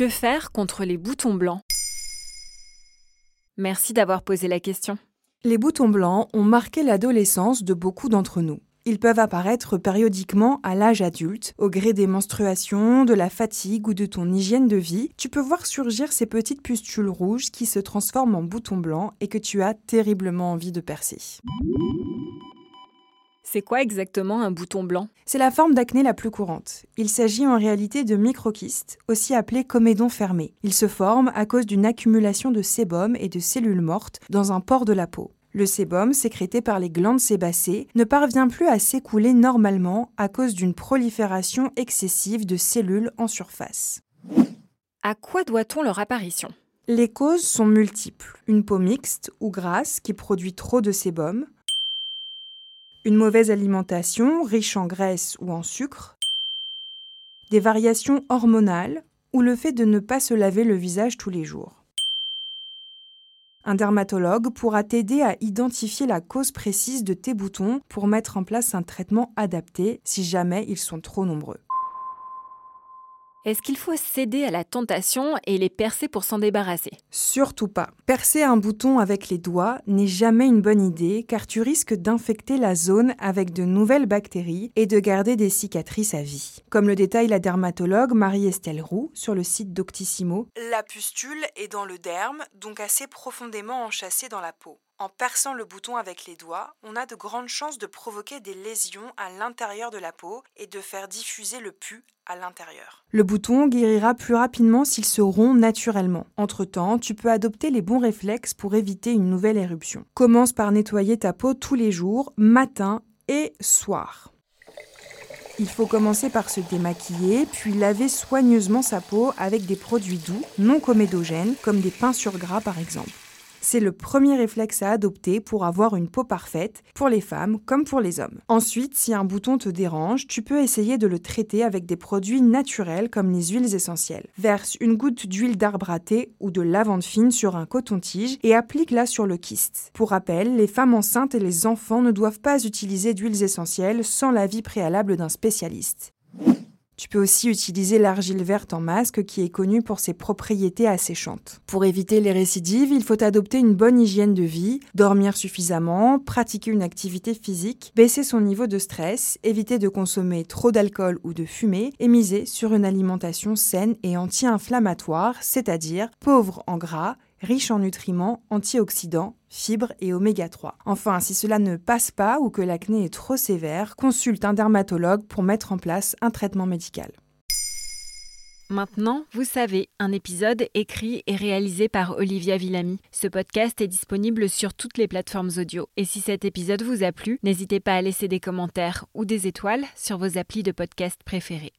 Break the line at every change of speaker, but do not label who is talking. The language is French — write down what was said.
Que faire contre les boutons blancs? Merci d'avoir posé la question.
Les boutons blancs ont marqué l'adolescence de beaucoup d'entre nous. Ils peuvent apparaître périodiquement à l'âge adulte, au gré des menstruations, de la fatigue ou de ton hygiène de vie. Tu peux voir surgir ces petites pustules rouges qui se transforment en boutons blancs et que tu as terriblement envie de percer.
C'est quoi exactement un bouton blanc?
C'est la forme d'acné la plus courante. Il s'agit en réalité de microquistes, aussi appelés comédons fermés. Ils se forment à cause d'une accumulation de sébum et de cellules mortes dans un pore de la peau. Le sébum, sécrété par les glandes sébacées, ne parvient plus à s'écouler normalement à cause d'une prolifération excessive de cellules en surface.
À quoi doit-on leur apparition?
Les causes sont multiples. Une peau mixte ou grasse qui produit trop de sébum, une mauvaise alimentation riche en graisse ou en sucre, des variations hormonales ou le fait de ne pas se laver le visage tous les jours. Un dermatologue pourra t'aider à identifier la cause précise de tes boutons pour mettre en place un traitement adapté si jamais ils sont trop nombreux.
Est-ce qu'il faut céder à la tentation et les percer pour s'en débarrasser?
Surtout pas. Percer un bouton avec les doigts n'est jamais une bonne idée car tu risques d'infecter la zone avec de nouvelles bactéries et de garder des cicatrices à vie. Comme le détaille la dermatologue Marie-Estelle Roux sur le site Doctissimo, la pustule est dans le derme, donc assez profondément enchâssée dans la peau. En perçant le bouton avec les doigts, on a de grandes chances de provoquer des lésions à l'intérieur de la peau et de faire diffuser le pus à l'intérieur. Le bouton guérira plus rapidement s'il se rompt naturellement. Entre-temps, tu peux adopter les bons réflexes pour éviter une nouvelle éruption. Commence par nettoyer ta peau tous les jours, matin et soir. Il faut commencer par se démaquiller, puis laver soigneusement sa peau avec des produits doux, non comédogènes, comme des sur gras par exemple. C'est le premier réflexe à adopter pour avoir une peau parfaite, pour les femmes comme pour les hommes. Ensuite, si un bouton te dérange, tu peux essayer de le traiter avec des produits naturels comme les huiles essentielles. Verse une goutte d'huile d'arbre à thé ou de lavande fine sur un coton-tige et applique-la sur le kyste. Pour rappel, les femmes enceintes et les enfants ne doivent pas utiliser d'huiles essentielles sans l'avis préalable d'un spécialiste. Tu peux aussi utiliser l'argile verte en masque qui est connue pour ses propriétés asséchantes. Pour éviter les récidives, il faut adopter une bonne hygiène de vie, dormir suffisamment, pratiquer une activité physique, baisser son niveau de stress, éviter de consommer trop d'alcool ou de fumer et miser sur une alimentation saine et anti-inflammatoire, c'est-à-dire pauvre en gras, riche en nutriments, antioxydants, fibres et oméga 3. Enfin, si cela ne passe pas ou que l'acné est trop sévère, consulte un dermatologue pour mettre en place un traitement médical.
Maintenant, vous savez, un épisode écrit et réalisé par Olivia Villamy. Ce podcast est disponible sur toutes les plateformes audio. Et si cet épisode vous a plu, n'hésitez pas à laisser des commentaires ou des étoiles sur vos applis de podcast préférés.